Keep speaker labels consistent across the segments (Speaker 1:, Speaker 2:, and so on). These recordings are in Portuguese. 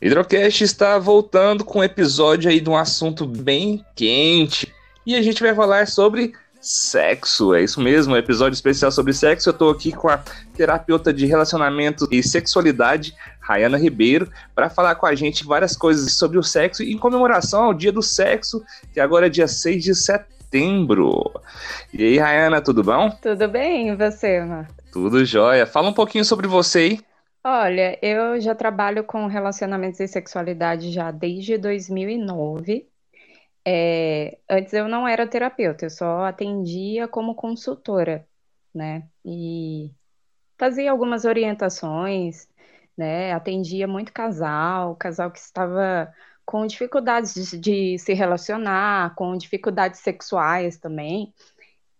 Speaker 1: Hidrocast está voltando com um episódio aí de um assunto bem quente. E a gente vai falar sobre sexo. É isso mesmo, um episódio especial sobre sexo. Eu tô aqui com a terapeuta de relacionamento e sexualidade, Rayana Ribeiro, para falar com a gente várias coisas sobre o sexo em comemoração ao Dia do Sexo, que agora é dia 6 de setembro. E aí, Rayana, tudo bom?
Speaker 2: Tudo bem, e você, Marcos?
Speaker 1: Tudo jóia. Fala um pouquinho sobre você aí.
Speaker 2: Olha, eu já trabalho com relacionamentos e sexualidade já desde 2009. É, antes eu não era terapeuta, eu só atendia como consultora, né? E fazia algumas orientações, né? Atendia muito casal, casal que estava com dificuldades de, de se relacionar, com dificuldades sexuais também.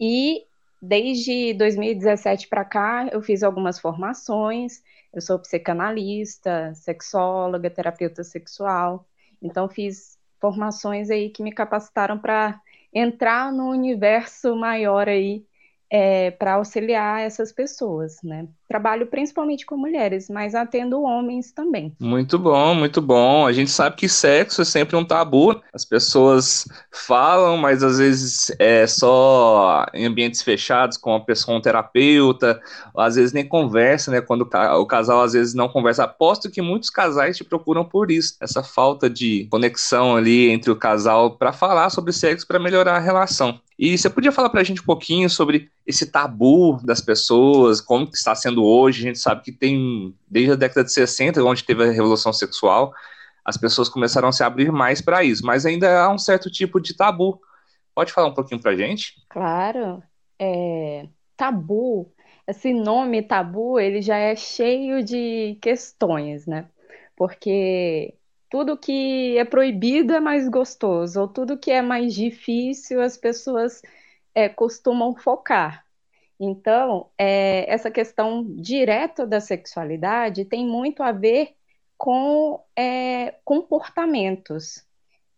Speaker 2: E desde 2017 para cá, eu fiz algumas formações. Eu sou psicanalista, sexóloga, terapeuta sexual. Então, fiz formações aí que me capacitaram para entrar no universo maior aí é, para auxiliar essas pessoas, né? Trabalho principalmente com mulheres, mas atendo homens também.
Speaker 1: Muito bom, muito bom. A gente sabe que sexo é sempre um tabu. As pessoas falam, mas às vezes é só em ambientes fechados com uma pessoa, um terapeuta, às vezes nem conversa, né? Quando o casal às vezes não conversa. Aposto que muitos casais te procuram por isso, essa falta de conexão ali entre o casal para falar sobre sexo para melhorar a relação. E você podia falar para a gente um pouquinho sobre esse tabu das pessoas, como está sendo hoje? A gente sabe que tem, desde a década de 60, onde teve a revolução sexual, as pessoas começaram a se abrir mais para isso, mas ainda há um certo tipo de tabu. Pode falar um pouquinho para a gente?
Speaker 2: Claro. É, tabu, esse nome tabu, ele já é cheio de questões, né? Porque tudo que é proibido é mais gostoso, ou tudo que é mais difícil as pessoas é, costumam focar. Então, é, essa questão direta da sexualidade tem muito a ver com é, comportamentos.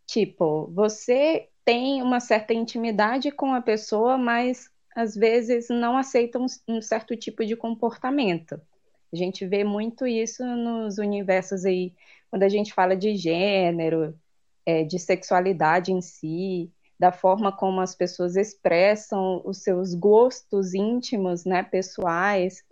Speaker 2: Tipo, você tem uma certa intimidade com a pessoa, mas às vezes não aceita um, um certo tipo de comportamento. A gente vê muito isso nos universos aí quando a gente fala de gênero, é, de sexualidade em si, da forma como as pessoas expressam os seus gostos íntimos, né, pessoais,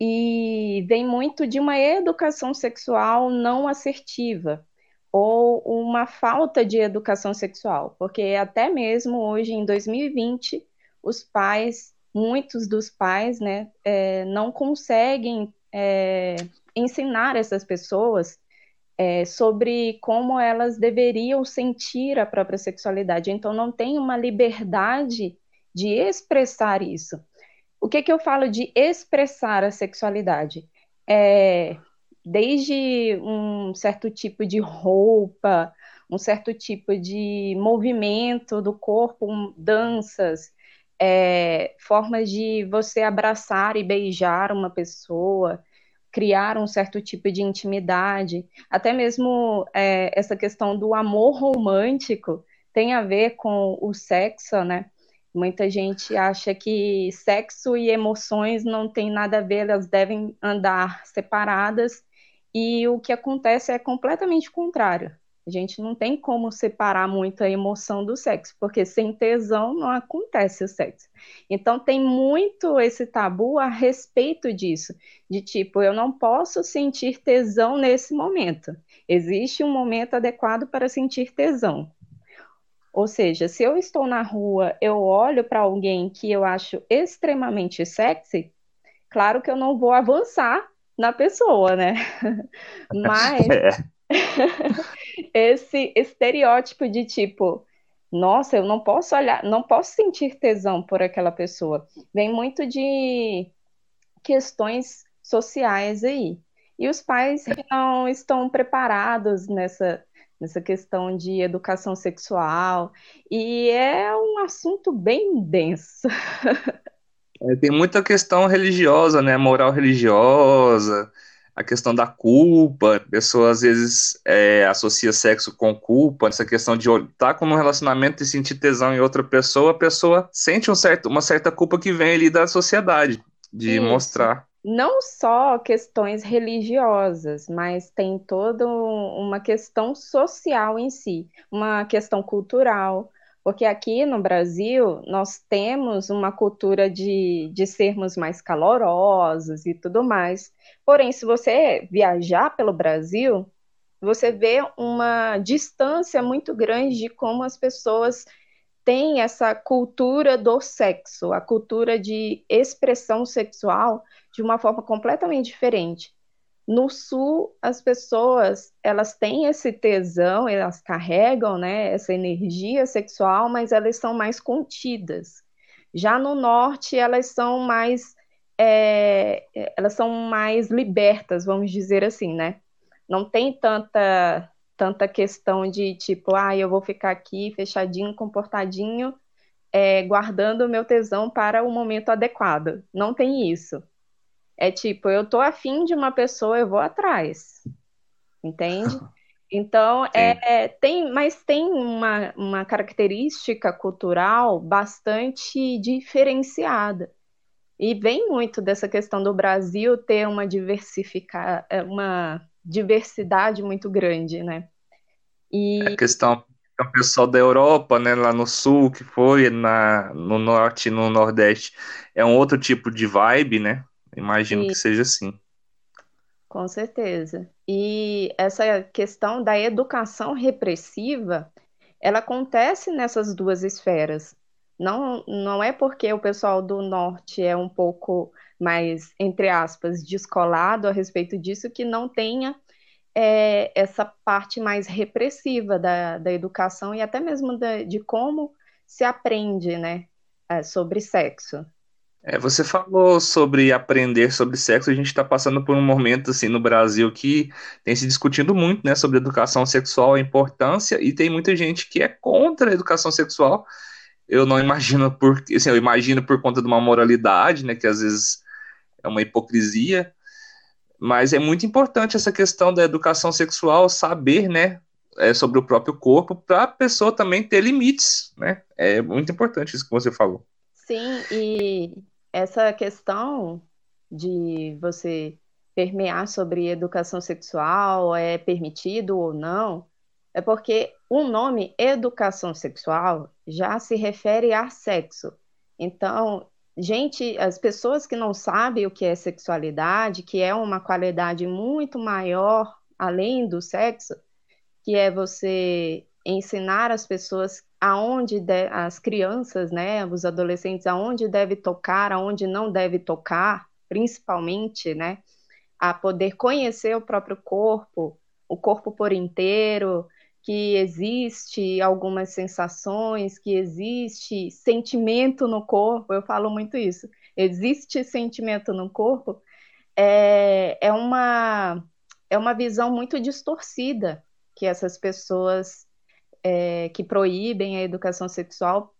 Speaker 2: e vem muito de uma educação sexual não assertiva ou uma falta de educação sexual, porque até mesmo hoje em 2020 os pais, muitos dos pais, né, é, não conseguem é, ensinar essas pessoas é, sobre como elas deveriam sentir a própria sexualidade. Então, não tem uma liberdade de expressar isso. O que, que eu falo de expressar a sexualidade? É, desde um certo tipo de roupa, um certo tipo de movimento do corpo, danças, é, formas de você abraçar e beijar uma pessoa, criar um certo tipo de intimidade, até mesmo é, essa questão do amor romântico tem a ver com o sexo, né? Muita gente acha que sexo e emoções não tem nada a ver, elas devem andar separadas, e o que acontece é completamente contrário. A gente não tem como separar muito a emoção do sexo, porque sem tesão não acontece o sexo. Então tem muito esse tabu a respeito disso, de tipo, eu não posso sentir tesão nesse momento. Existe um momento adequado para sentir tesão. Ou seja, se eu estou na rua, eu olho para alguém que eu acho extremamente sexy, claro que eu não vou avançar na pessoa, né? Mas é. esse estereótipo de tipo, nossa, eu não posso olhar, não posso sentir tesão por aquela pessoa. Vem muito de questões sociais aí. E os pais não estão preparados nessa, nessa questão de educação sexual. E é um assunto bem denso.
Speaker 1: É, tem muita questão religiosa, né? Moral religiosa a questão da culpa, a pessoa às vezes é, associa sexo com culpa, essa questão de estar tá com um relacionamento e sentir tesão em outra pessoa, a pessoa sente um certo, uma certa culpa que vem ali da sociedade, de Isso. mostrar.
Speaker 2: não só questões religiosas, mas tem toda uma questão social em si, uma questão cultural, porque aqui no Brasil nós temos uma cultura de, de sermos mais calorosos e tudo mais. Porém, se você viajar pelo Brasil, você vê uma distância muito grande de como as pessoas têm essa cultura do sexo, a cultura de expressão sexual de uma forma completamente diferente. No sul, as pessoas, elas têm esse tesão, elas carregam, né, essa energia sexual, mas elas são mais contidas. Já no norte, elas são mais é, elas são mais libertas, vamos dizer assim, né? Não tem tanta tanta questão de tipo, ah, eu vou ficar aqui fechadinho, comportadinho, é, guardando o meu tesão para o momento adequado. Não tem isso. É tipo, eu tô afim de uma pessoa, eu vou atrás. Entende? Então, é, tem, mas tem uma, uma característica cultural bastante diferenciada. E vem muito dessa questão do Brasil ter uma diversificar, é, uma diversidade muito grande, né?
Speaker 1: E a questão o pessoal da Europa, né, lá no sul, que foi na, no norte e no nordeste, é um outro tipo de vibe, né? Imagino e, que seja assim.
Speaker 2: Com certeza. E essa questão da educação repressiva, ela acontece nessas duas esferas. Não, não é porque o pessoal do norte é um pouco mais, entre aspas, descolado a respeito disso que não tenha é, essa parte mais repressiva da, da educação e até mesmo da, de como se aprende né, é, sobre sexo.
Speaker 1: É, você falou sobre aprender sobre sexo, a gente está passando por um momento assim no Brasil que tem se discutindo muito, né, sobre educação sexual, a importância, e tem muita gente que é contra a educação sexual. Eu não imagino por, assim, eu imagino por conta de uma moralidade, né, que às vezes é uma hipocrisia, mas é muito importante essa questão da educação sexual, saber, né, é, sobre o próprio corpo, para a pessoa também ter limites, né? É muito importante isso que você falou.
Speaker 2: Sim, e essa questão de você permear sobre educação sexual é permitido ou não, é porque o nome educação sexual já se refere a sexo. Então, gente, as pessoas que não sabem o que é sexualidade, que é uma qualidade muito maior além do sexo, que é você ensinar as pessoas aonde de, as crianças, né, os adolescentes, aonde deve tocar, aonde não deve tocar, principalmente, né, a poder conhecer o próprio corpo, o corpo por inteiro, que existe algumas sensações, que existe sentimento no corpo, eu falo muito isso. Existe sentimento no corpo, é, é, uma, é uma visão muito distorcida que essas pessoas é, que proíbem a educação sexual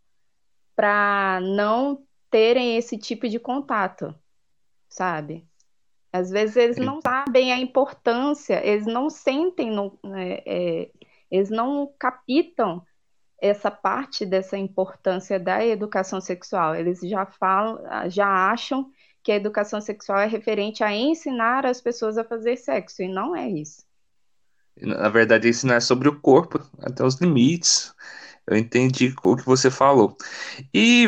Speaker 2: para não terem esse tipo de contato, sabe? Às vezes eles não sabem a importância, eles não sentem, é, é, eles não capitam essa parte dessa importância da educação sexual. Eles já falam, já acham que a educação sexual é referente a ensinar as pessoas a fazer sexo, e não é isso.
Speaker 1: Na verdade, isso não é sobre o corpo, até os limites. Eu entendi o que você falou. E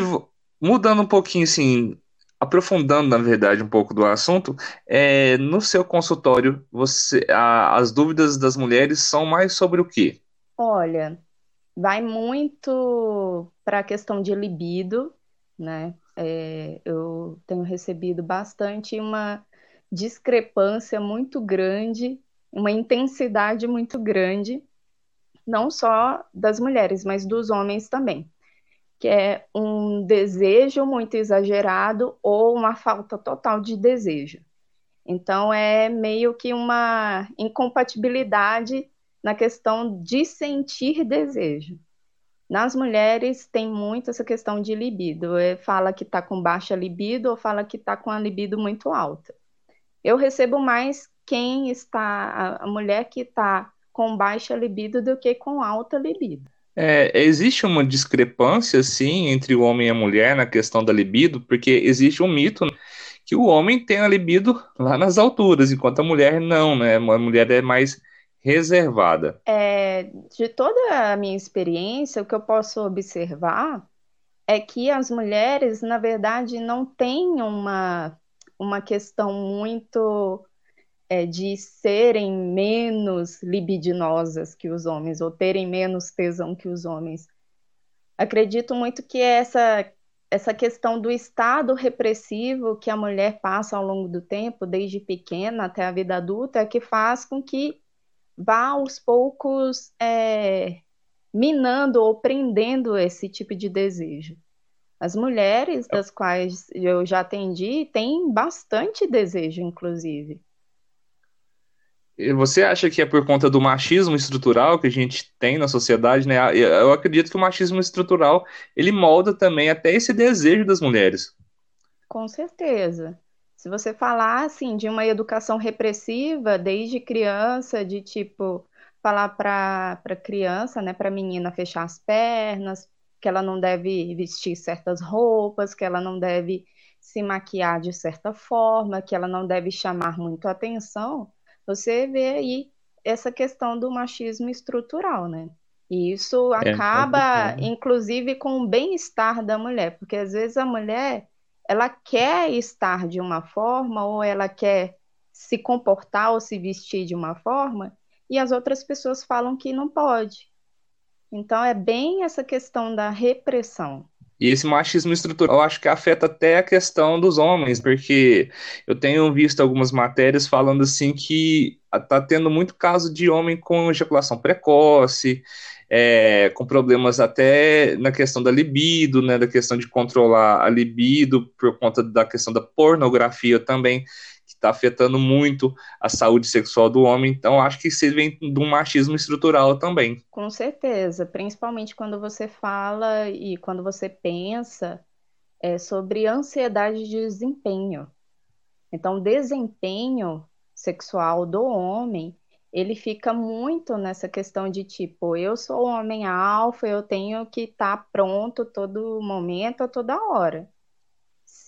Speaker 1: mudando um pouquinho, assim, aprofundando, na verdade, um pouco do assunto, é, no seu consultório, você, a, as dúvidas das mulheres são mais sobre o quê?
Speaker 2: Olha, vai muito para a questão de libido, né? É, eu tenho recebido bastante uma discrepância muito grande uma intensidade muito grande, não só das mulheres, mas dos homens também, que é um desejo muito exagerado ou uma falta total de desejo. Então, é meio que uma incompatibilidade na questão de sentir desejo. Nas mulheres tem muito essa questão de libido. É, fala que está com baixa libido ou fala que está com a libido muito alta. Eu recebo mais quem está, a mulher que está com baixa libido do que com alta libido.
Speaker 1: É, existe uma discrepância, sim, entre o homem e a mulher na questão da libido, porque existe um mito que o homem tem a libido lá nas alturas, enquanto a mulher não, né? A mulher é mais reservada.
Speaker 2: É, de toda a minha experiência, o que eu posso observar é que as mulheres, na verdade, não têm uma, uma questão muito é, de serem menos libidinosas que os homens, ou terem menos tesão que os homens. Acredito muito que essa, essa questão do estado repressivo que a mulher passa ao longo do tempo, desde pequena até a vida adulta, é que faz com que vá aos poucos é, minando ou prendendo esse tipo de desejo. As mulheres das quais eu já atendi têm bastante desejo, inclusive.
Speaker 1: Você acha que é por conta do machismo estrutural que a gente tem na sociedade, né? Eu acredito que o machismo estrutural ele molda também até esse desejo das mulheres.
Speaker 2: Com certeza. Se você falar assim de uma educação repressiva desde criança, de tipo falar para criança, né, para menina fechar as pernas, que ela não deve vestir certas roupas, que ela não deve se maquiar de certa forma, que ela não deve chamar muito atenção, você vê aí essa questão do machismo estrutural, né? E isso é, acaba, é inclusive, com o bem-estar da mulher, porque às vezes a mulher ela quer estar de uma forma, ou ela quer se comportar ou se vestir de uma forma, e as outras pessoas falam que não pode. Então é bem essa questão da repressão.
Speaker 1: E esse machismo estrutural, eu acho que afeta até a questão dos homens, porque eu tenho visto algumas matérias falando assim que tá tendo muito caso de homem com ejaculação precoce, é, com problemas até na questão da libido, né, da questão de controlar a libido por conta da questão da pornografia também, está afetando muito a saúde sexual do homem. Então, acho que isso vem de um machismo estrutural também.
Speaker 2: Com certeza, principalmente quando você fala e quando você pensa é, sobre ansiedade de desempenho. Então, desempenho sexual do homem, ele fica muito nessa questão de tipo, eu sou homem alfa, eu tenho que estar tá pronto todo momento, a toda hora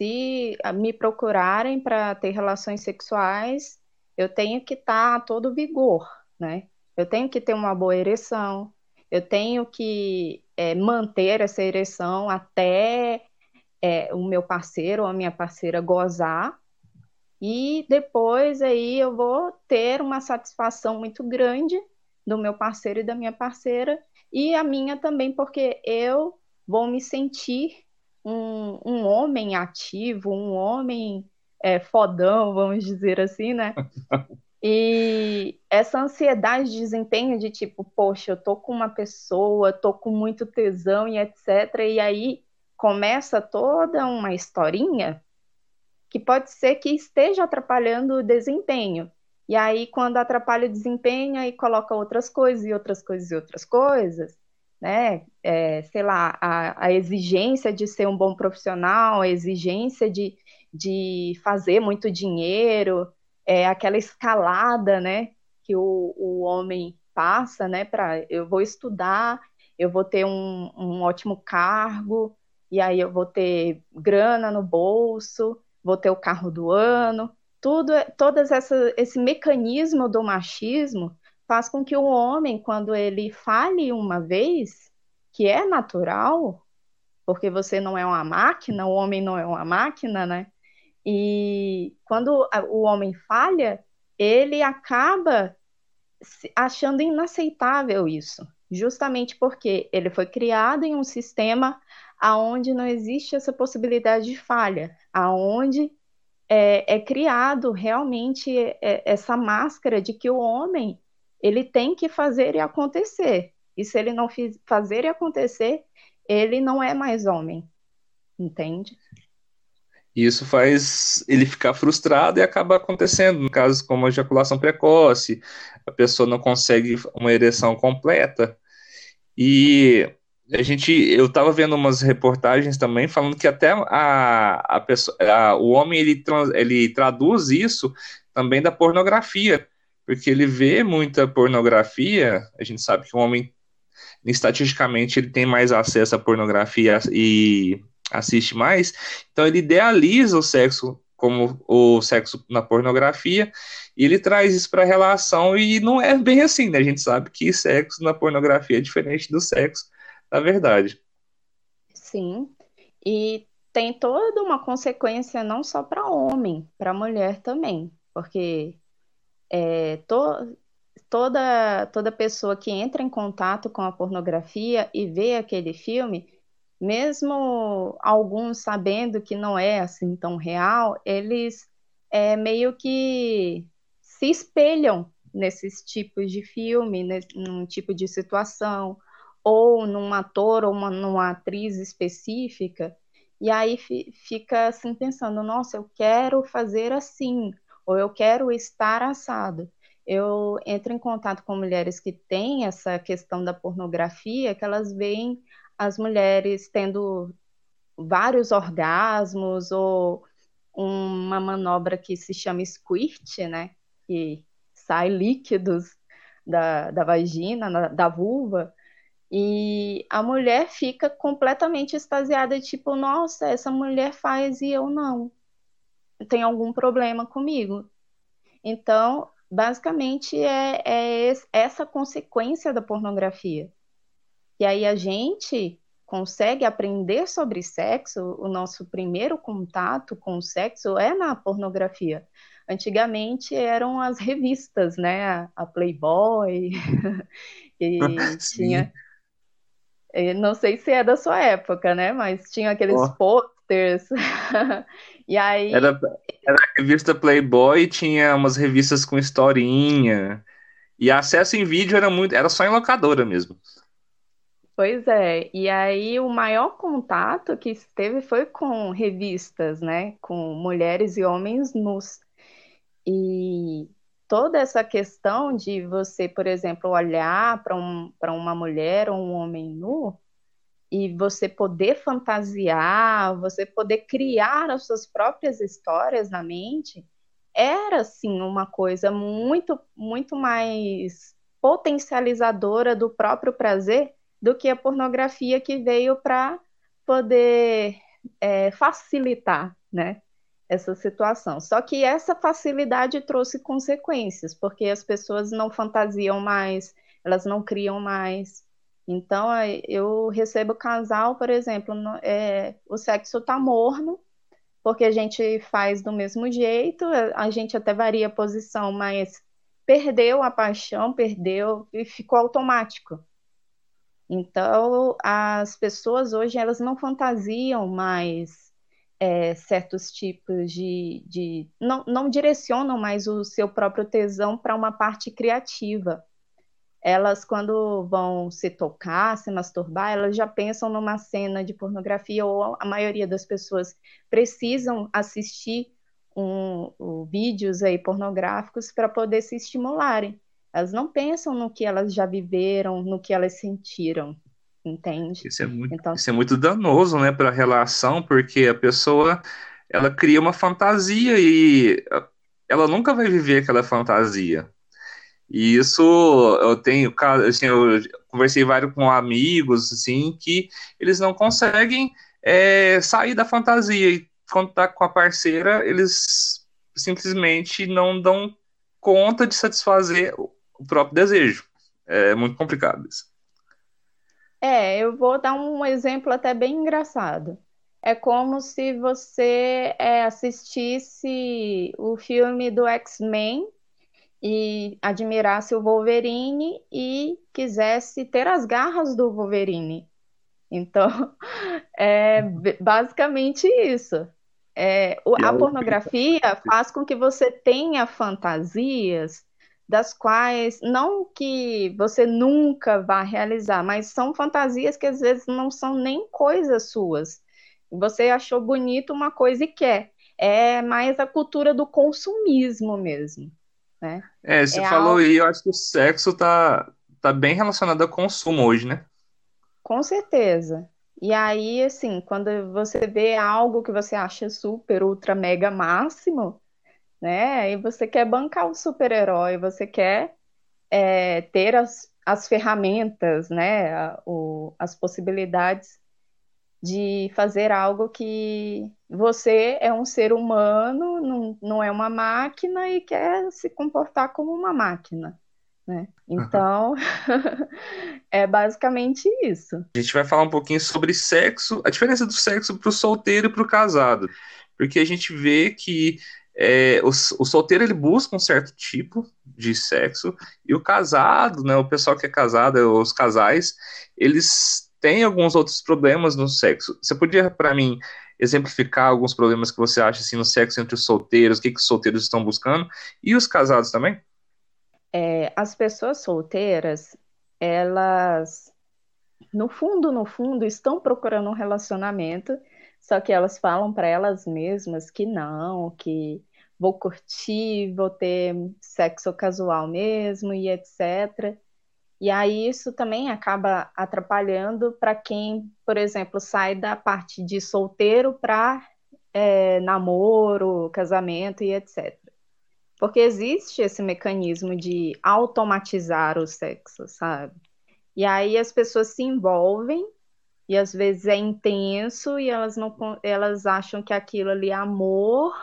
Speaker 2: se me procurarem para ter relações sexuais, eu tenho que estar tá a todo vigor, né? Eu tenho que ter uma boa ereção, eu tenho que é, manter essa ereção até é, o meu parceiro ou a minha parceira gozar, e depois aí eu vou ter uma satisfação muito grande do meu parceiro e da minha parceira, e a minha também, porque eu vou me sentir um, um homem ativo, um homem é, fodão, vamos dizer assim, né? E essa ansiedade de desempenho de tipo, poxa, eu tô com uma pessoa, tô com muito tesão e etc. E aí começa toda uma historinha que pode ser que esteja atrapalhando o desempenho. E aí, quando atrapalha o desempenho, aí coloca outras coisas e outras coisas e outras coisas né? É, sei lá, a, a, exigência de ser um bom profissional, a exigência de, de fazer muito dinheiro, é, aquela escalada, né? Que o, o homem passa, né? Para eu vou estudar, eu vou ter um, um ótimo cargo, e aí eu vou ter grana no bolso, vou ter o carro do ano, tudo, todas essa, esse mecanismo do machismo faz com que o homem, quando ele fale uma vez, que é natural, porque você não é uma máquina, o homem não é uma máquina, né? E quando o homem falha, ele acaba achando inaceitável isso, justamente porque ele foi criado em um sistema aonde não existe essa possibilidade de falha, aonde é, é criado realmente é, essa máscara de que o homem ele tem que fazer e acontecer. E se ele não fazer e acontecer, ele não é mais homem. Entende?
Speaker 1: Isso faz ele ficar frustrado e acaba acontecendo, no caso como a ejaculação precoce, a pessoa não consegue uma ereção completa. E a gente, eu estava vendo umas reportagens também falando que até a, a pessoa, a, o homem ele, ele traduz isso também da pornografia porque ele vê muita pornografia, a gente sabe que o homem, estatisticamente, ele tem mais acesso à pornografia e assiste mais, então ele idealiza o sexo como o sexo na pornografia, e ele traz isso para a relação e não é bem assim, né? A gente sabe que sexo na pornografia é diferente do sexo na verdade.
Speaker 2: Sim, e tem toda uma consequência não só para homem, para mulher também, porque é, to, toda, toda pessoa que entra em contato com a pornografia e vê aquele filme, mesmo alguns sabendo que não é assim tão real, eles é, meio que se espelham nesses tipos de filme, nesse, num tipo de situação, ou num ator ou uma, numa atriz específica, e aí fica assim pensando, nossa, eu quero fazer assim, ou eu quero estar assado eu entro em contato com mulheres que têm essa questão da pornografia, que elas veem as mulheres tendo vários orgasmos ou uma manobra que se chama squirt, né? Que sai líquidos da, da vagina, da vulva, e a mulher fica completamente extasiada, tipo, nossa, essa mulher faz e eu não. Tem algum problema comigo. Então, basicamente é, é essa consequência da pornografia. E aí a gente consegue aprender sobre sexo, o nosso primeiro contato com o sexo é na pornografia. Antigamente eram as revistas, né? A Playboy, e tinha. Não sei se é da sua época, né? Mas tinha aqueles oh. Posters. e aí.
Speaker 1: Era, era a revista Playboy, tinha umas revistas com historinha. E acesso em vídeo era muito, era só em locadora mesmo.
Speaker 2: Pois é, e aí o maior contato que teve foi com revistas, né, com mulheres e homens nus. E toda essa questão de você, por exemplo, olhar para um, uma mulher ou um homem nu, e você poder fantasiar, você poder criar as suas próprias histórias na mente, era sim uma coisa muito, muito mais potencializadora do próprio prazer do que a pornografia que veio para poder é, facilitar, né, essa situação. Só que essa facilidade trouxe consequências, porque as pessoas não fantasiam mais, elas não criam mais, então, eu recebo casal, por exemplo, é, o sexo está morno, porque a gente faz do mesmo jeito, a gente até varia a posição, mas perdeu a paixão, perdeu e ficou automático. Então, as pessoas hoje, elas não fantasiam mais é, certos tipos de... de não, não direcionam mais o seu próprio tesão para uma parte criativa elas, quando vão se tocar, se masturbar, elas já pensam numa cena de pornografia, ou a maioria das pessoas precisam assistir um, um vídeos aí pornográficos para poder se estimularem. Elas não pensam no que elas já viveram, no que elas sentiram, entende?
Speaker 1: Isso é muito, então, isso é muito danoso, né, para a relação, porque a pessoa ela cria uma fantasia e ela nunca vai viver aquela fantasia. E isso eu tenho, assim, eu conversei vários com amigos, assim, que eles não conseguem é, sair da fantasia e quando tá com a parceira, eles simplesmente não dão conta de satisfazer o próprio desejo. É muito complicado isso.
Speaker 2: É, eu vou dar um exemplo até bem engraçado. É como se você é, assistisse o filme do X-Men e admirasse o Wolverine e quisesse ter as garras do Wolverine. Então, é basicamente isso. É, a pornografia faz com que você tenha fantasias das quais não que você nunca vá realizar, mas são fantasias que às vezes não são nem coisas suas. Você achou bonito uma coisa e quer. É mais a cultura do consumismo mesmo. Né?
Speaker 1: É, você é falou algo... aí, eu acho que o sexo tá, tá bem relacionado ao consumo hoje, né?
Speaker 2: Com certeza. E aí, assim, quando você vê algo que você acha super, ultra, mega máximo, né? E você quer bancar o super-herói, você quer é, ter as, as ferramentas, né? O, as possibilidades de fazer algo que você é um ser humano, não, não é uma máquina e quer se comportar como uma máquina. Né? Então, é basicamente isso.
Speaker 1: A gente vai falar um pouquinho sobre sexo, a diferença do sexo para o solteiro e para o casado. Porque a gente vê que é, o, o, solteiro ele busca um certo tipo de sexo e o casado, né, o pessoal que é casado, os casais, eles têm alguns outros problemas no sexo. Você podia, para mim, exemplificar alguns problemas que você acha assim, no sexo entre os solteiros, o que, que os solteiros estão buscando e os casados também?
Speaker 2: É, as pessoas solteiras, elas, no fundo, no fundo, estão procurando um relacionamento só que elas falam para elas mesmas que não, que vou curtir, vou ter sexo casual mesmo e etc. E aí isso também acaba atrapalhando para quem, por exemplo, sai da parte de solteiro para é, namoro, casamento e etc. Porque existe esse mecanismo de automatizar o sexo, sabe? E aí as pessoas se envolvem e às vezes é intenso e elas não elas acham que aquilo ali é amor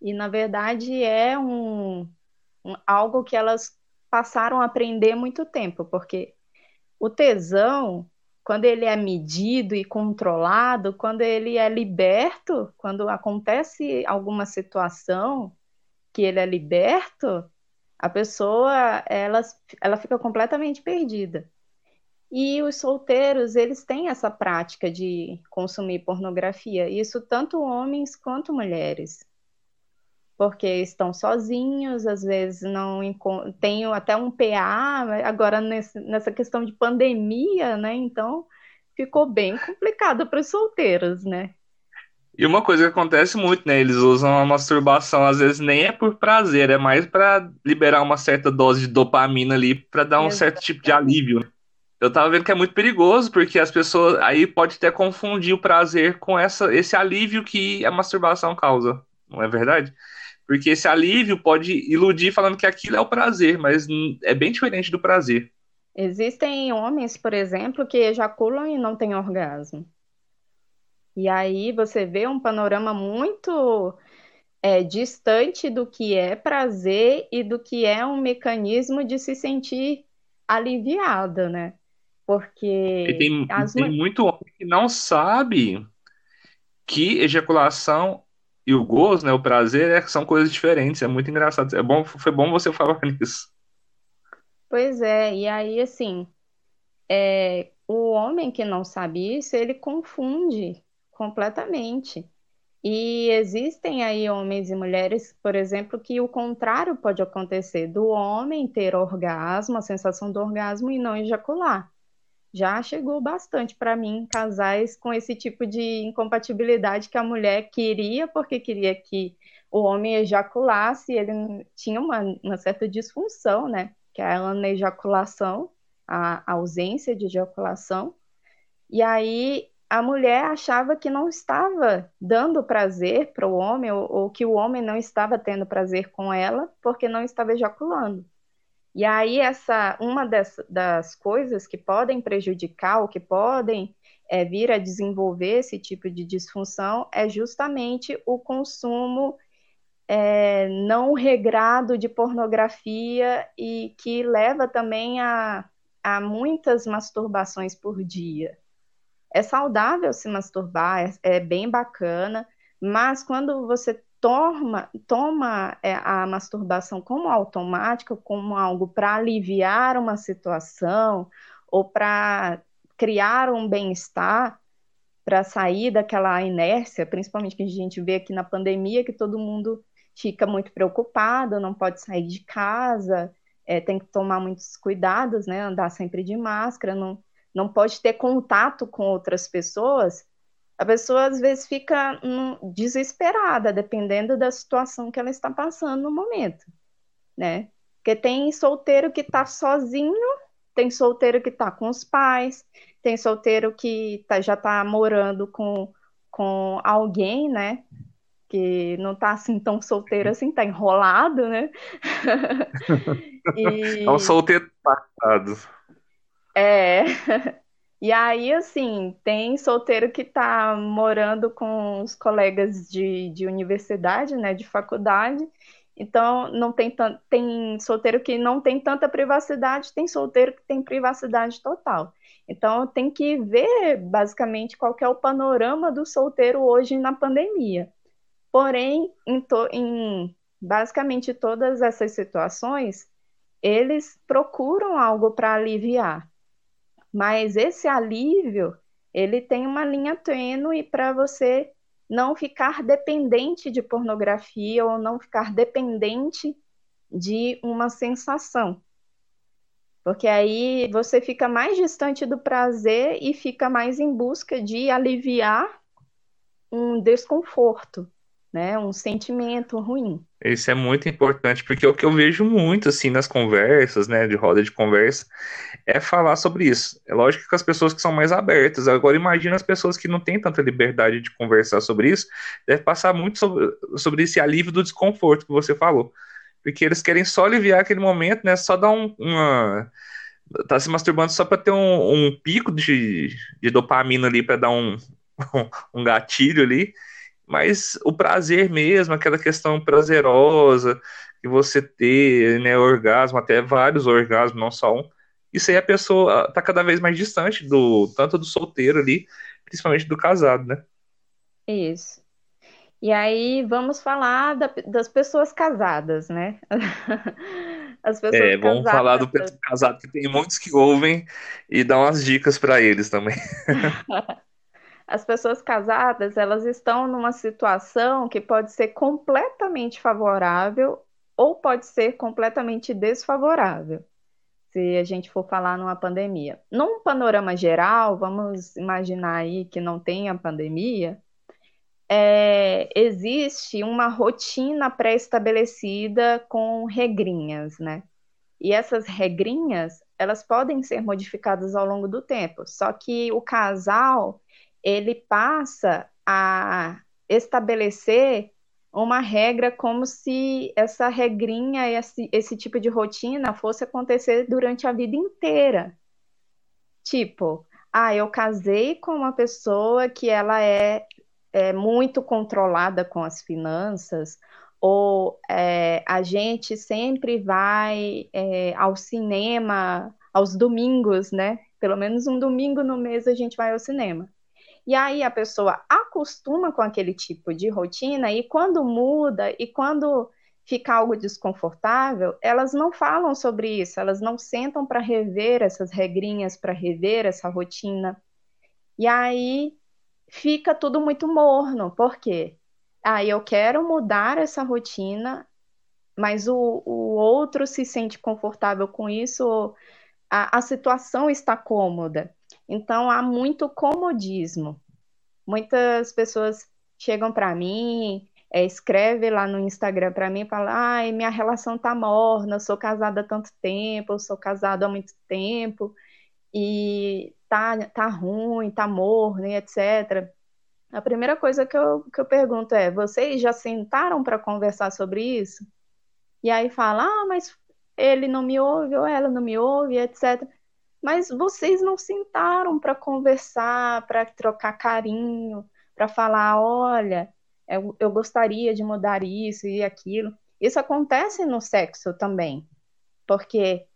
Speaker 2: e na verdade é um, um algo que elas passaram a aprender muito tempo, porque o tesão, quando ele é medido e controlado, quando ele é liberto, quando acontece alguma situação que ele é liberto, a pessoa ela, ela fica completamente perdida. E os solteiros, eles têm essa prática de consumir pornografia, isso tanto homens quanto mulheres. Porque estão sozinhos, às vezes não têm até um PA, agora nesse, nessa questão de pandemia, né? Então ficou bem complicado para os solteiros, né?
Speaker 1: E uma coisa que acontece muito, né? Eles usam a masturbação, às vezes nem é por prazer, é mais para liberar uma certa dose de dopamina ali, para dar um Exatamente. certo tipo de alívio. Né? Eu tava vendo que é muito perigoso, porque as pessoas aí pode até confundir o prazer com essa, esse alívio que a masturbação causa, não é verdade? Porque esse alívio pode iludir falando que aquilo é o prazer, mas é bem diferente do prazer.
Speaker 2: Existem homens, por exemplo, que ejaculam e não têm orgasmo. E aí você vê um panorama muito é, distante do que é prazer e do que é um mecanismo de se sentir aliviado, né? Porque.
Speaker 1: E tem, as... tem muito homem que não sabe que ejaculação e o gozo, né, o prazer, é, são coisas diferentes. É muito engraçado. É bom, foi bom você falar nisso.
Speaker 2: Pois é, e aí, assim, é, o homem que não sabe isso, ele confunde completamente. E existem aí homens e mulheres, por exemplo, que o contrário pode acontecer, do homem ter orgasmo, a sensação do orgasmo e não ejacular já chegou bastante para mim casais com esse tipo de incompatibilidade que a mulher queria porque queria que o homem ejaculasse, ele tinha uma, uma certa disfunção, né? Que é a anejaculação, a ausência de ejaculação. E aí a mulher achava que não estava dando prazer para o homem, ou, ou que o homem não estava tendo prazer com ela, porque não estava ejaculando. E aí, essa uma das, das coisas que podem prejudicar ou que podem é, vir a desenvolver esse tipo de disfunção é justamente o consumo é, não regrado de pornografia e que leva também a, a muitas masturbações por dia. É saudável se masturbar, é, é bem bacana, mas quando você toma, toma é, a masturbação como automática, como algo para aliviar uma situação ou para criar um bem-estar, para sair daquela inércia, principalmente que a gente vê aqui na pandemia, que todo mundo fica muito preocupado, não pode sair de casa, é, tem que tomar muitos cuidados, né? Andar sempre de máscara, não, não pode ter contato com outras pessoas a pessoa às vezes fica hum, desesperada, dependendo da situação que ela está passando no momento, né? Porque tem solteiro que está sozinho, tem solteiro que está com os pais, tem solteiro que tá, já está morando com, com alguém, né? Que não está assim tão solteiro assim, está enrolado, né?
Speaker 1: e... É um solteiro passado.
Speaker 2: É. E aí, assim, tem solteiro que tá morando com os colegas de, de universidade, né, de faculdade, então não tem tanto, tem solteiro que não tem tanta privacidade, tem solteiro que tem privacidade total. Então tem que ver basicamente qual é o panorama do solteiro hoje na pandemia. Porém, em, to, em basicamente todas essas situações, eles procuram algo para aliviar. Mas esse alívio, ele tem uma linha tênue para você não ficar dependente de pornografia ou não ficar dependente de uma sensação. Porque aí você fica mais distante do prazer e fica mais em busca de aliviar um desconforto né? Um sentimento ruim.
Speaker 1: Isso é muito importante, porque o que eu vejo muito, assim, nas conversas, né, de roda de conversa, é falar sobre isso. É lógico que as pessoas que são mais abertas, agora imagina as pessoas que não têm tanta liberdade de conversar sobre isso, deve passar muito sobre, sobre esse alívio do desconforto que você falou. Porque eles querem só aliviar aquele momento, né, só dar um, uma... Tá se masturbando só para ter um, um, pico de, de dopamina ali, para dar um, um gatilho ali, mas o prazer mesmo, aquela questão prazerosa que você ter, né, orgasmo, até vários orgasmos, não só um, isso aí a pessoa tá cada vez mais distante do tanto do solteiro ali, principalmente do casado, né?
Speaker 2: Isso. E aí vamos falar da, das pessoas casadas, né?
Speaker 1: As pessoas é, vamos casadas. falar do pessoal casado, que tem muitos que ouvem e dar umas dicas para eles também.
Speaker 2: as pessoas casadas, elas estão numa situação que pode ser completamente favorável ou pode ser completamente desfavorável, se a gente for falar numa pandemia. Num panorama geral, vamos imaginar aí que não tenha pandemia, é, existe uma rotina pré-estabelecida com regrinhas, né? E essas regrinhas, elas podem ser modificadas ao longo do tempo, só que o casal ele passa a estabelecer uma regra como se essa regrinha, esse, esse tipo de rotina fosse acontecer durante a vida inteira. Tipo, ah, eu casei com uma pessoa que ela é, é muito controlada com as finanças, ou é, a gente sempre vai é, ao cinema aos domingos, né? Pelo menos um domingo no mês a gente vai ao cinema. E aí a pessoa acostuma com aquele tipo de rotina e quando muda e quando fica algo desconfortável, elas não falam sobre isso, elas não sentam para rever essas regrinhas, para rever essa rotina. E aí fica tudo muito morno, por quê? Ah, eu quero mudar essa rotina, mas o, o outro se sente confortável com isso, a, a situação está cômoda. Então há muito comodismo. Muitas pessoas chegam para mim, é, escreve lá no Instagram para mim e fala: ai, minha relação tá morna, eu sou casada há tanto tempo, eu sou casado há muito tempo, e tá, tá ruim, tá morno, etc. A primeira coisa que eu, que eu pergunto é: vocês já sentaram para conversar sobre isso? E aí fala: ah, mas ele não me ouve, ou ela não me ouve, etc mas vocês não sentaram para conversar, para trocar carinho, para falar, olha, eu, eu gostaria de mudar isso e aquilo. Isso acontece no sexo também, porque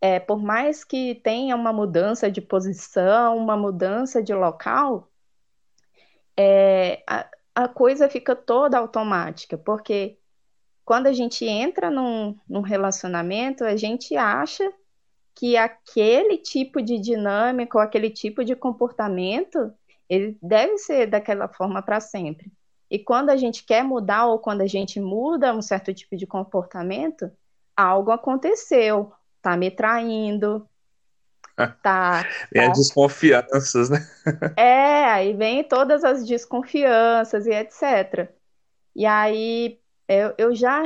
Speaker 2: é, por mais que tenha uma mudança de posição, uma mudança de local, é, a, a coisa fica toda automática, porque quando a gente entra num, num relacionamento, a gente acha que aquele tipo de dinâmica ou aquele tipo de comportamento ele deve ser daquela forma para sempre. E quando a gente quer mudar ou quando a gente muda um certo tipo de comportamento, algo aconteceu, tá me traindo, tá.
Speaker 1: Vem tá... as desconfianças, né?
Speaker 2: é, aí vem todas as desconfianças e etc. E aí eu, eu já,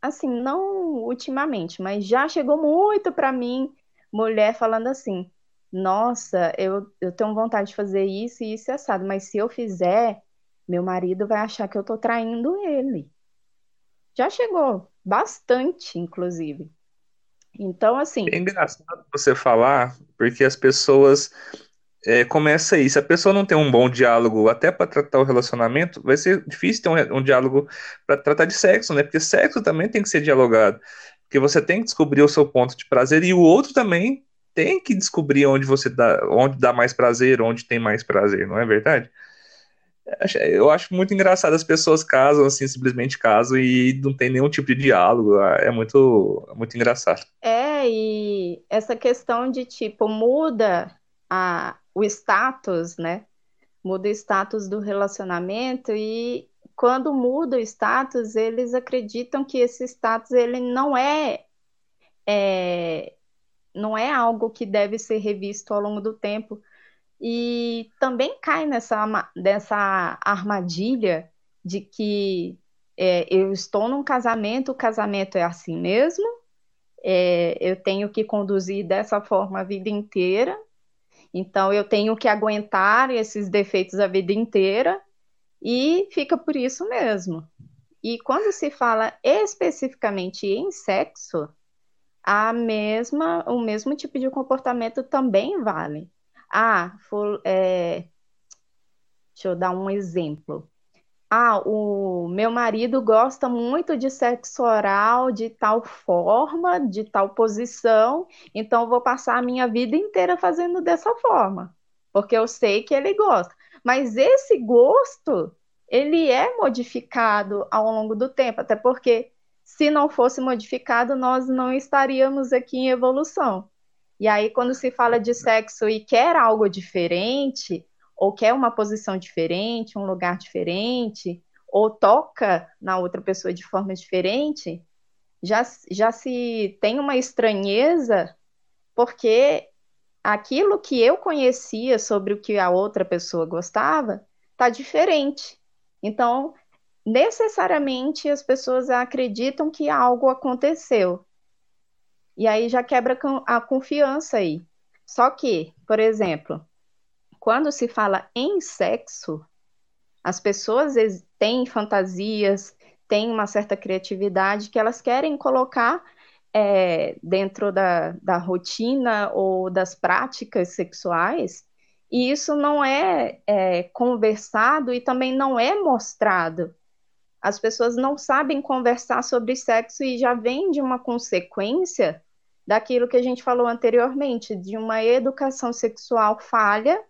Speaker 2: assim, não ultimamente, mas já chegou muito para mim mulher falando assim: nossa, eu, eu tenho vontade de fazer isso e isso é assado, mas se eu fizer, meu marido vai achar que eu tô traindo ele. Já chegou bastante, inclusive. Então, assim.
Speaker 1: É engraçado você falar, porque as pessoas é, começa aí. Se a pessoa não tem um bom diálogo até para tratar o relacionamento, vai ser difícil ter um, um diálogo para tratar de sexo, né? Porque sexo também tem que ser dialogado. Porque você tem que descobrir o seu ponto de prazer e o outro também tem que descobrir onde você dá, onde dá mais prazer, onde tem mais prazer, não é verdade? Eu acho muito engraçado as pessoas casam assim, simplesmente casam e não tem nenhum tipo de diálogo. É muito, muito engraçado.
Speaker 2: É, e essa questão de tipo, muda a, o status, né? Muda o status do relacionamento e quando muda o status, eles acreditam que esse status ele não é, é não é algo que deve ser revisto ao longo do tempo. E também cai nessa, nessa armadilha de que é, eu estou num casamento, o casamento é assim mesmo, é, eu tenho que conduzir dessa forma a vida inteira, então eu tenho que aguentar esses defeitos a vida inteira e fica por isso mesmo. E quando se fala especificamente em sexo, a mesma, o mesmo tipo de comportamento também vale. Ah, for, é, deixa eu dar um exemplo. Ah, o meu marido gosta muito de sexo oral de tal forma, de tal posição, então vou passar a minha vida inteira fazendo dessa forma, porque eu sei que ele gosta. Mas esse gosto, ele é modificado ao longo do tempo, até porque se não fosse modificado, nós não estaríamos aqui em evolução. E aí, quando se fala de sexo e quer algo diferente, ou quer uma posição diferente, um lugar diferente, ou toca na outra pessoa de forma diferente, já, já se tem uma estranheza, porque aquilo que eu conhecia sobre o que a outra pessoa gostava está diferente. Então, necessariamente as pessoas acreditam que algo aconteceu. E aí já quebra a confiança aí. Só que, por exemplo, quando se fala em sexo, as pessoas têm fantasias, têm uma certa criatividade que elas querem colocar é, dentro da, da rotina ou das práticas sexuais, e isso não é, é conversado e também não é mostrado as pessoas não sabem conversar sobre sexo e já vem de uma consequência daquilo que a gente falou anteriormente, de uma educação sexual falha,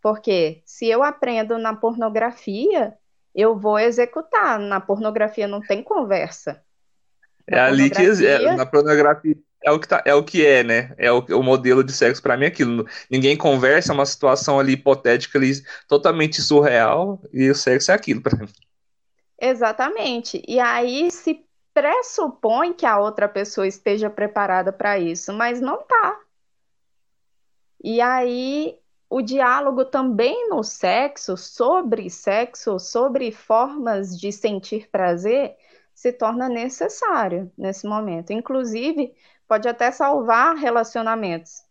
Speaker 2: porque se eu aprendo na pornografia, eu vou executar. Na pornografia não tem conversa.
Speaker 1: É ali que é, na pornografia é o que tá, é o que é, né? É o, o modelo de sexo para mim é aquilo. Ninguém conversa, é uma situação ali hipotética ali totalmente surreal e o sexo é aquilo para mim.
Speaker 2: Exatamente. E aí se pressupõe que a outra pessoa esteja preparada para isso, mas não tá. E aí o diálogo também no sexo, sobre sexo, sobre formas de sentir prazer, se torna necessário nesse momento. Inclusive, pode até salvar relacionamentos.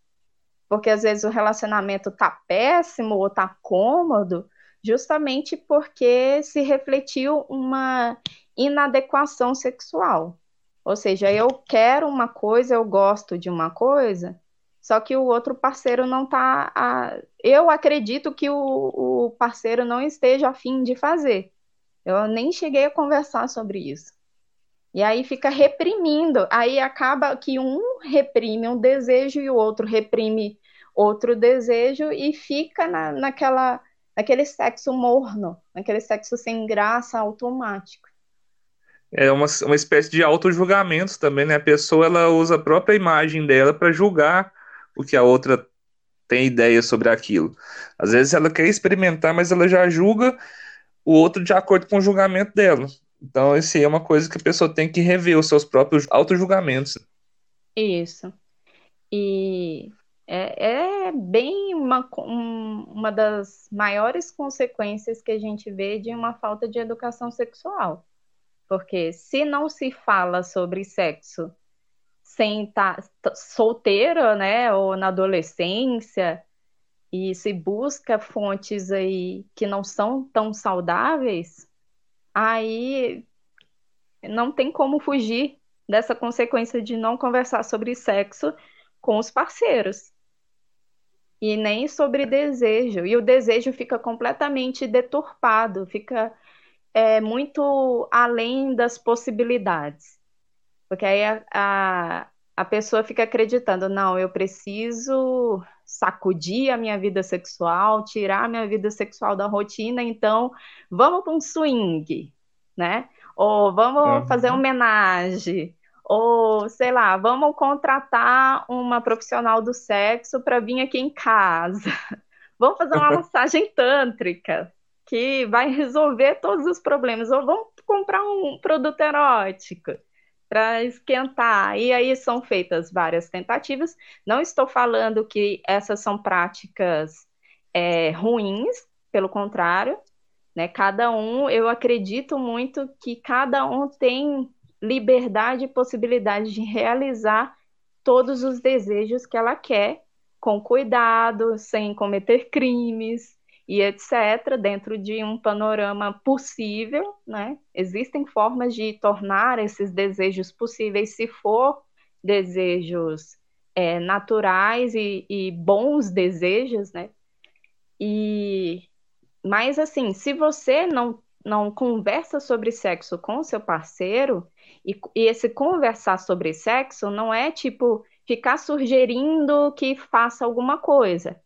Speaker 2: Porque às vezes o relacionamento tá péssimo ou tá cômodo, justamente porque se refletiu uma inadequação sexual. Ou seja, eu quero uma coisa, eu gosto de uma coisa, só que o outro parceiro não está. A... Eu acredito que o, o parceiro não esteja afim de fazer. Eu nem cheguei a conversar sobre isso. E aí fica reprimindo. Aí acaba que um reprime um desejo e o outro reprime outro desejo e fica na, naquela naquele sexo morno, naquele sexo sem graça automático.
Speaker 1: É uma, uma espécie de auto-julgamento também, né? A pessoa ela usa a própria imagem dela para julgar o que a outra tem ideia sobre aquilo. Às vezes ela quer experimentar, mas ela já julga o outro de acordo com o julgamento dela. Então, isso é uma coisa que a pessoa tem que rever os seus próprios auto-julgamentos.
Speaker 2: Isso. E é, é bem uma, um, uma das maiores consequências que a gente vê de uma falta de educação sexual. Porque se não se fala sobre sexo sem estar tá solteiro, né, ou na adolescência, e se busca fontes aí que não são tão saudáveis, aí não tem como fugir dessa consequência de não conversar sobre sexo com os parceiros. e nem sobre desejo. E o desejo fica completamente deturpado, fica é, muito além das possibilidades. Porque aí a, a, a pessoa fica acreditando, não, eu preciso sacudir a minha vida sexual, tirar a minha vida sexual da rotina, então vamos para um swing, né? Ou vamos uhum. fazer homenagem, ou sei lá, vamos contratar uma profissional do sexo para vir aqui em casa. Vamos fazer uma massagem tântrica que vai resolver todos os problemas. Ou vamos comprar um produto erótico para esquentar. E aí são feitas várias tentativas. Não estou falando que essas são práticas é, ruins, pelo contrário, né? Cada um, eu acredito muito que cada um tem liberdade e possibilidade de realizar todos os desejos que ela quer, com cuidado, sem cometer crimes e etc., dentro de um panorama possível, né? Existem formas de tornar esses desejos possíveis, se for desejos é, naturais e, e bons desejos, né? E mas assim, se você não não conversa sobre sexo com seu parceiro, e, e esse conversar sobre sexo não é tipo ficar sugerindo que faça alguma coisa.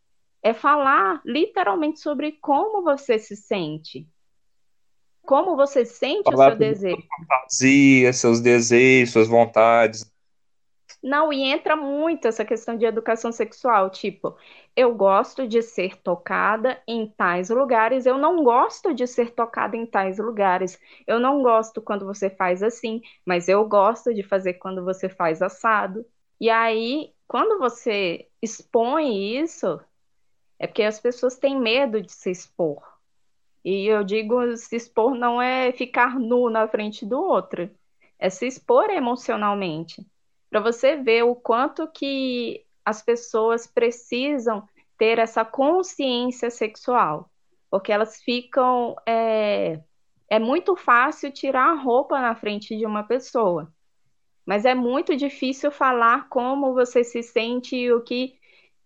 Speaker 2: É falar literalmente sobre como você se sente. Como você sente falar o seu desejo.
Speaker 1: Fantasia, seus desejos, suas vontades.
Speaker 2: Não, e entra muito essa questão de educação sexual, tipo, eu gosto de ser tocada em tais lugares, eu não gosto de ser tocada em tais lugares. Eu não gosto quando você faz assim, mas eu gosto de fazer quando você faz assado. E aí, quando você expõe isso, é porque as pessoas têm medo de se expor. E eu digo, se expor não é ficar nu na frente do outro, é se expor emocionalmente. Para você ver o quanto que as pessoas precisam ter essa consciência sexual, porque elas ficam é, é muito fácil tirar a roupa na frente de uma pessoa, mas é muito difícil falar como você se sente e o que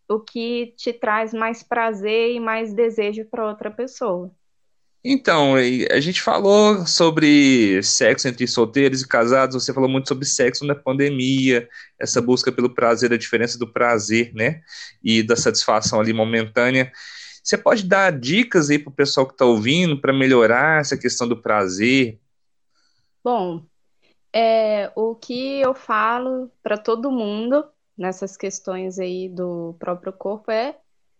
Speaker 2: o que te traz mais prazer e mais desejo para outra pessoa.
Speaker 1: Então, a gente falou sobre sexo entre solteiros e casados, você falou muito sobre sexo na pandemia, essa busca pelo prazer, a diferença do prazer, né? E da satisfação ali momentânea. Você pode dar dicas aí para o pessoal que está ouvindo para melhorar essa questão do prazer?
Speaker 2: Bom, é, o que eu falo para todo mundo nessas questões aí do próprio corpo é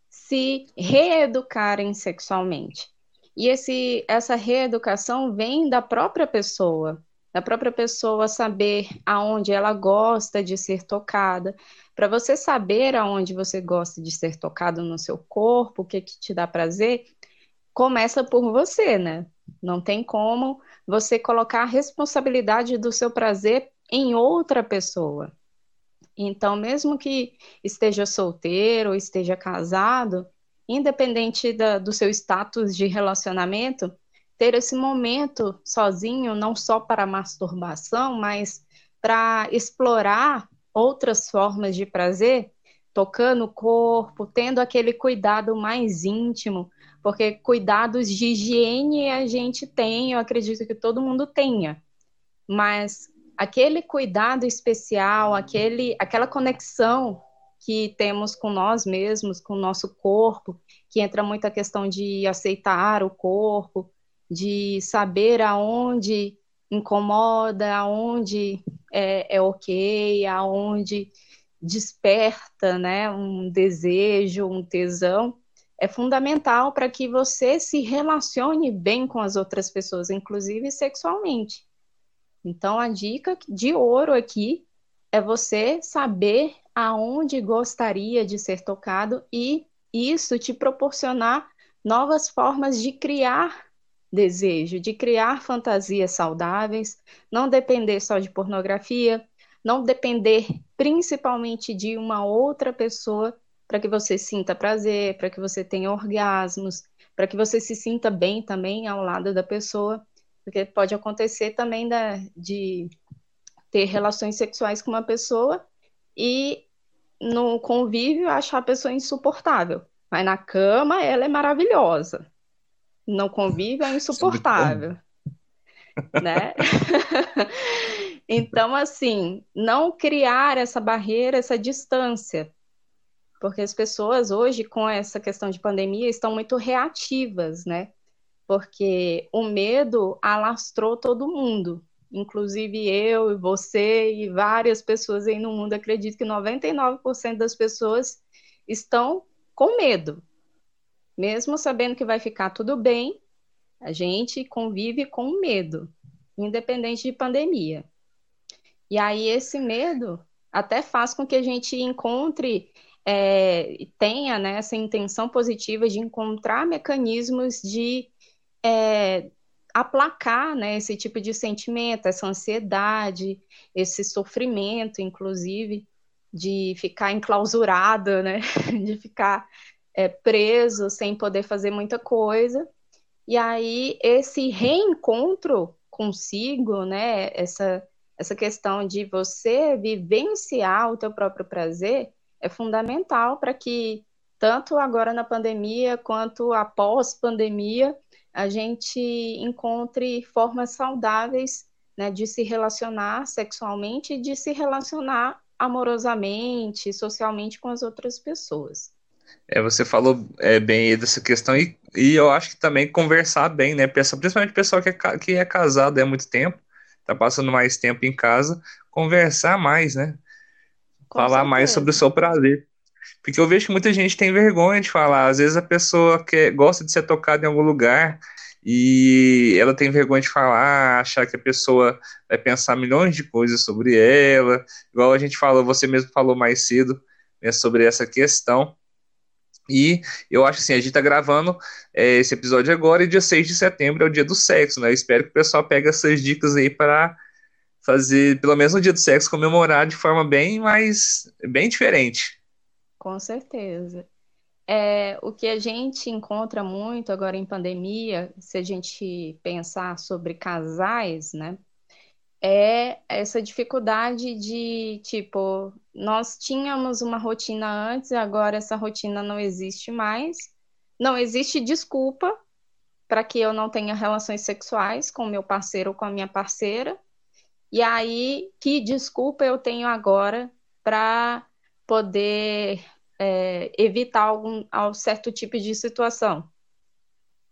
Speaker 2: se reeducarem sexualmente. E esse, essa reeducação vem da própria pessoa, da própria pessoa saber aonde ela gosta de ser tocada. Para você saber aonde você gosta de ser tocado no seu corpo, o que, que te dá prazer, começa por você, né? Não tem como você colocar a responsabilidade do seu prazer em outra pessoa. Então, mesmo que esteja solteiro ou esteja casado, independente da, do seu status de relacionamento, ter esse momento sozinho, não só para masturbação, mas para explorar outras formas de prazer, tocando o corpo, tendo aquele cuidado mais íntimo, porque cuidados de higiene a gente tem, eu acredito que todo mundo tenha, mas aquele cuidado especial, aquele, aquela conexão que temos com nós mesmos, com o nosso corpo, que entra muito a questão de aceitar o corpo, de saber aonde incomoda, aonde é, é ok, aonde desperta né, um desejo, um tesão, é fundamental para que você se relacione bem com as outras pessoas, inclusive sexualmente. Então, a dica de ouro aqui é você saber aonde gostaria de ser tocado e isso te proporcionar novas formas de criar desejo, de criar fantasias saudáveis, não depender só de pornografia, não depender principalmente de uma outra pessoa para que você sinta prazer, para que você tenha orgasmos, para que você se sinta bem também ao lado da pessoa, porque pode acontecer também da, de ter relações sexuais com uma pessoa e no convívio achar a pessoa insuportável, mas na cama ela é maravilhosa. No convívio é insuportável. né? então, assim, não criar essa barreira, essa distância. Porque as pessoas hoje, com essa questão de pandemia, estão muito reativas, né? Porque o medo alastrou todo mundo inclusive eu e você e várias pessoas aí no mundo, acredito que 99% das pessoas estão com medo. Mesmo sabendo que vai ficar tudo bem, a gente convive com medo, independente de pandemia. E aí esse medo até faz com que a gente encontre é, tenha né, essa intenção positiva de encontrar mecanismos de é, aplacar né, esse tipo de sentimento, essa ansiedade, esse sofrimento, inclusive, de ficar enclausurado, né, de ficar é, preso sem poder fazer muita coisa. E aí, esse reencontro consigo, né, essa, essa questão de você vivenciar o teu próprio prazer é fundamental para que, tanto agora na pandemia quanto após pandemia, a gente encontre formas saudáveis né, de se relacionar sexualmente e de se relacionar amorosamente, socialmente com as outras pessoas.
Speaker 1: É, você falou é, bem dessa questão e, e eu acho que também conversar bem, né? Principalmente o pessoal que é, que é casado há muito tempo, tá passando mais tempo em casa, conversar mais, né? Com Falar certeza. mais sobre o seu prazer. Porque eu vejo que muita gente tem vergonha de falar. Às vezes a pessoa quer, gosta de ser tocada em algum lugar e ela tem vergonha de falar, achar que a pessoa vai pensar milhões de coisas sobre ela. Igual a gente falou, você mesmo falou mais cedo né, sobre essa questão. E eu acho assim, a gente tá gravando é, esse episódio agora e dia 6 de setembro é o dia do sexo, né? Eu espero que o pessoal pegue essas dicas aí para fazer, pelo menos no dia do sexo, comemorar de forma bem mais, bem diferente.
Speaker 2: Com certeza. É, o que a gente encontra muito agora em pandemia, se a gente pensar sobre casais, né, é essa dificuldade de, tipo, nós tínhamos uma rotina antes, agora essa rotina não existe mais, não existe desculpa para que eu não tenha relações sexuais com meu parceiro ou com a minha parceira, e aí, que desculpa eu tenho agora para poder é, evitar algum, algum certo tipo de situação.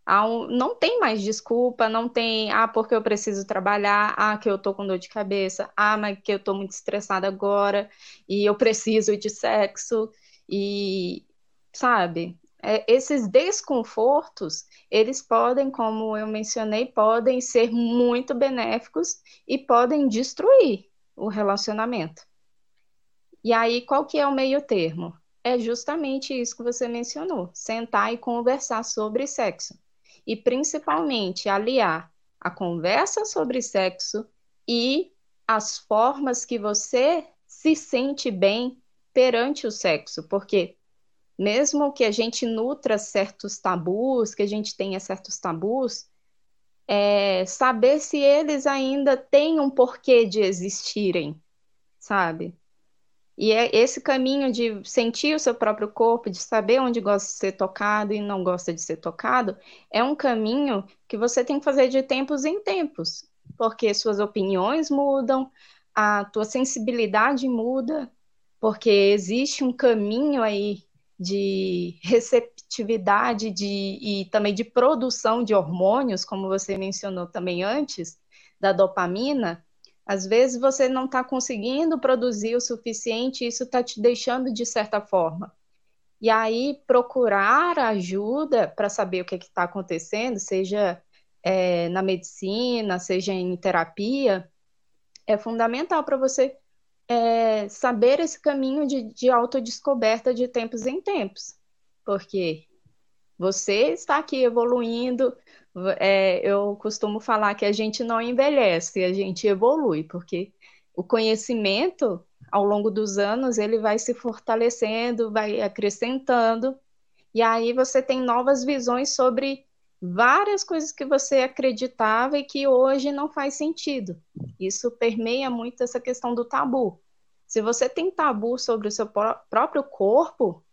Speaker 2: Um, não tem mais desculpa, não tem, ah, porque eu preciso trabalhar, ah, que eu tô com dor de cabeça, ah, mas que eu tô muito estressada agora e eu preciso de sexo e, sabe, é, esses desconfortos, eles podem, como eu mencionei, podem ser muito benéficos e podem destruir o relacionamento. E aí, qual que é o meio termo? É justamente isso que você mencionou, sentar e conversar sobre sexo. E principalmente aliar a conversa sobre sexo e as formas que você se sente bem perante o sexo, porque mesmo que a gente nutra certos tabus, que a gente tenha certos tabus, é saber se eles ainda têm um porquê de existirem, sabe? E é esse caminho de sentir o seu próprio corpo, de saber onde gosta de ser tocado e não gosta de ser tocado, é um caminho que você tem que fazer de tempos em tempos, porque suas opiniões mudam, a tua sensibilidade muda, porque existe um caminho aí de receptividade de, e também de produção de hormônios, como você mencionou também antes, da dopamina, às vezes você não está conseguindo produzir o suficiente, isso está te deixando de certa forma. E aí procurar ajuda para saber o que está acontecendo, seja é, na medicina, seja em terapia, é fundamental para você é, saber esse caminho de, de autodescoberta de tempos em tempos. Porque você está aqui evoluindo, é, eu costumo falar que a gente não envelhece, a gente evolui, porque o conhecimento, ao longo dos anos, ele vai se fortalecendo, vai acrescentando, e aí você tem novas visões sobre várias coisas que você acreditava e que hoje não faz sentido. Isso permeia muito essa questão do tabu. Se você tem tabu sobre o seu próprio corpo,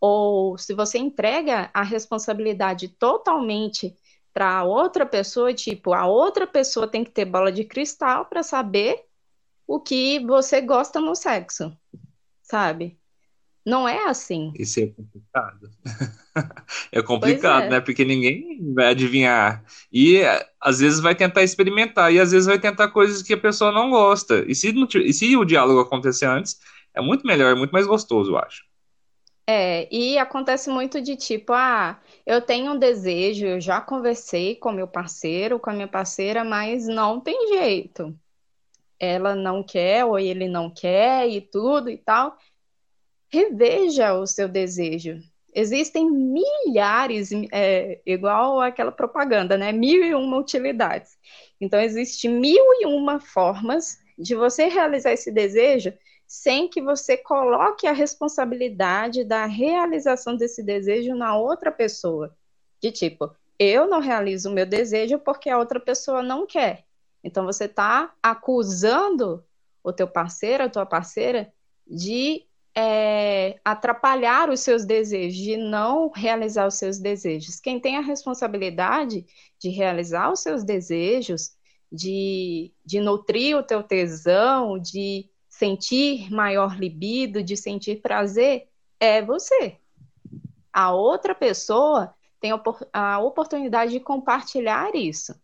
Speaker 2: ou se você entrega a responsabilidade totalmente para outra pessoa, tipo, a outra pessoa tem que ter bola de cristal para saber o que você gosta no sexo, sabe? Não é assim.
Speaker 1: Isso é complicado. é complicado, é. né? Porque ninguém vai adivinhar. E às vezes vai tentar experimentar, e às vezes vai tentar coisas que a pessoa não gosta. E se, e se o diálogo acontecer antes, é muito melhor, é muito mais gostoso, eu acho.
Speaker 2: É, e acontece muito de tipo, ah, eu tenho um desejo, eu já conversei com meu parceiro, com a minha parceira, mas não tem jeito. Ela não quer, ou ele não quer, e tudo e tal. Reveja o seu desejo. Existem milhares, é, igual aquela propaganda, né? Mil e uma utilidades. Então, existe mil e uma formas de você realizar esse desejo sem que você coloque a responsabilidade da realização desse desejo na outra pessoa. De tipo, eu não realizo o meu desejo porque a outra pessoa não quer. Então você está acusando o teu parceiro, a tua parceira, de é, atrapalhar os seus desejos, de não realizar os seus desejos. Quem tem a responsabilidade de realizar os seus desejos, de, de nutrir o teu tesão, de sentir maior libido, de sentir prazer, é você. A outra pessoa tem a oportunidade de compartilhar isso.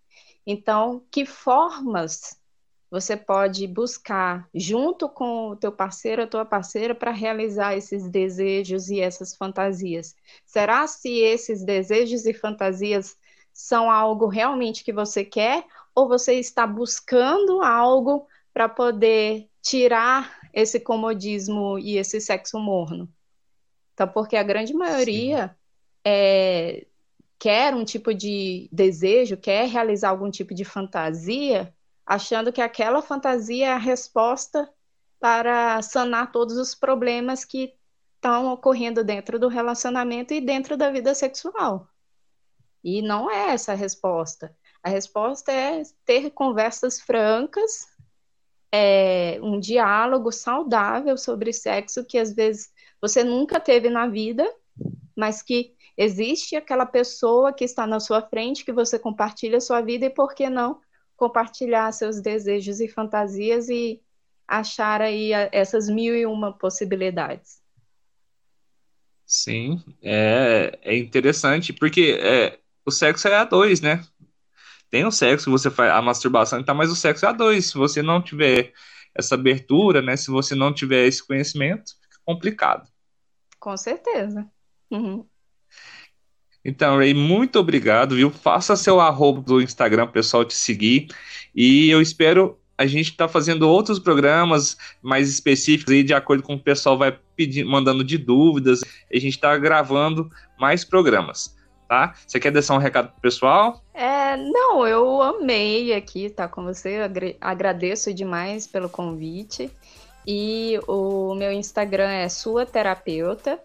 Speaker 2: Então, que formas você pode buscar junto com o teu parceiro, a tua parceira, para realizar esses desejos e essas fantasias? Será se esses desejos e fantasias são algo realmente que você quer ou você está buscando algo para poder tirar esse comodismo e esse sexo morno. Então, porque a grande maioria é, quer um tipo de desejo, quer realizar algum tipo de fantasia, achando que aquela fantasia é a resposta para sanar todos os problemas que estão ocorrendo dentro do relacionamento e dentro da vida sexual. E não é essa a resposta. A resposta é ter conversas francas é, um diálogo saudável sobre sexo que às vezes você nunca teve na vida, mas que existe aquela pessoa que está na sua frente, que você compartilha a sua vida e por que não compartilhar seus desejos e fantasias e achar aí essas mil e uma possibilidades.
Speaker 1: Sim, é, é interessante, porque é, o sexo é a dois, né? Tem o sexo, você faz a masturbação tá, mas o sexo é a dois. Se você não tiver essa abertura, né? Se você não tiver esse conhecimento, fica complicado.
Speaker 2: Com certeza. Uhum.
Speaker 1: Então, Ray, muito obrigado, viu? Faça seu arroba do Instagram, o pessoal te seguir. E eu espero a gente estar tá fazendo outros programas mais específicos aí, de acordo com o pessoal vai pedindo, mandando de dúvidas. A gente está gravando mais programas tá? Você quer deixar um recado pro pessoal?
Speaker 2: É, não, eu amei aqui estar com você, agradeço demais pelo convite. E o meu Instagram é sua terapeuta.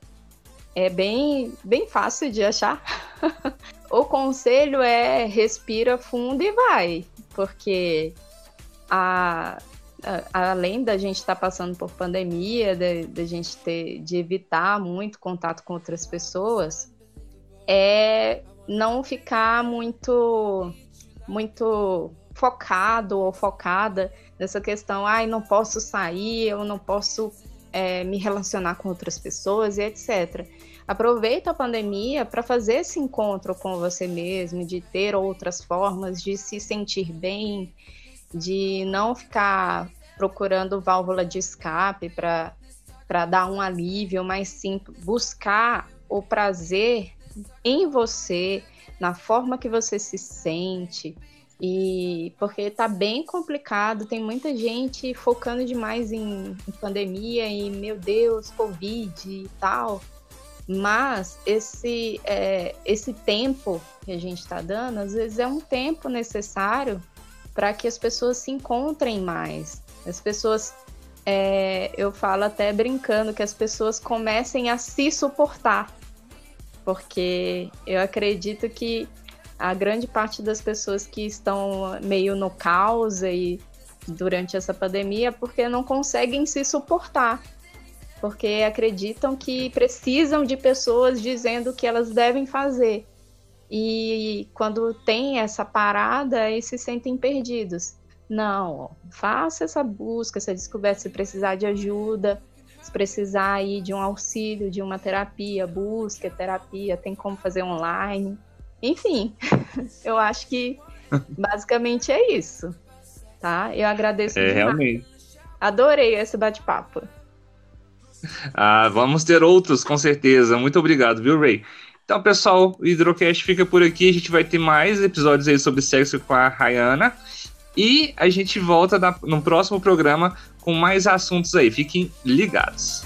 Speaker 2: É bem, bem fácil de achar. o conselho é respira fundo e vai, porque a, a, além da gente estar tá passando por pandemia, da gente ter de evitar muito contato com outras pessoas, é não ficar muito muito focado ou focada nessa questão, ai, não posso sair, eu não posso é, me relacionar com outras pessoas e etc. Aproveita a pandemia para fazer esse encontro com você mesmo, de ter outras formas de se sentir bem, de não ficar procurando válvula de escape para dar um alívio, mas sim buscar o prazer em você, na forma que você se sente. E porque tá bem complicado, tem muita gente focando demais em, em pandemia e meu Deus, Covid e tal. Mas esse, é, esse tempo que a gente está dando, às vezes é um tempo necessário para que as pessoas se encontrem mais. As pessoas, é, eu falo até brincando, que as pessoas comecem a se suportar porque eu acredito que a grande parte das pessoas que estão meio no caos e durante essa pandemia porque não conseguem se suportar, porque acreditam que precisam de pessoas dizendo o que elas devem fazer. E quando tem essa parada, eles se sentem perdidos. Não, faça essa busca, essa descoberta, se precisar de ajuda, se precisar aí de um auxílio, de uma terapia, busque terapia, tem como fazer online. Enfim, eu acho que basicamente é isso, tá? Eu agradeço
Speaker 1: é, demais. Realmente.
Speaker 2: Adorei esse bate-papo.
Speaker 1: Ah, vamos ter outros, com certeza. Muito obrigado, viu, Ray? Então, pessoal, o Hidrocast fica por aqui. A gente vai ter mais episódios aí sobre sexo com a Rayana. E a gente volta na, no próximo programa com mais assuntos aí. Fiquem ligados.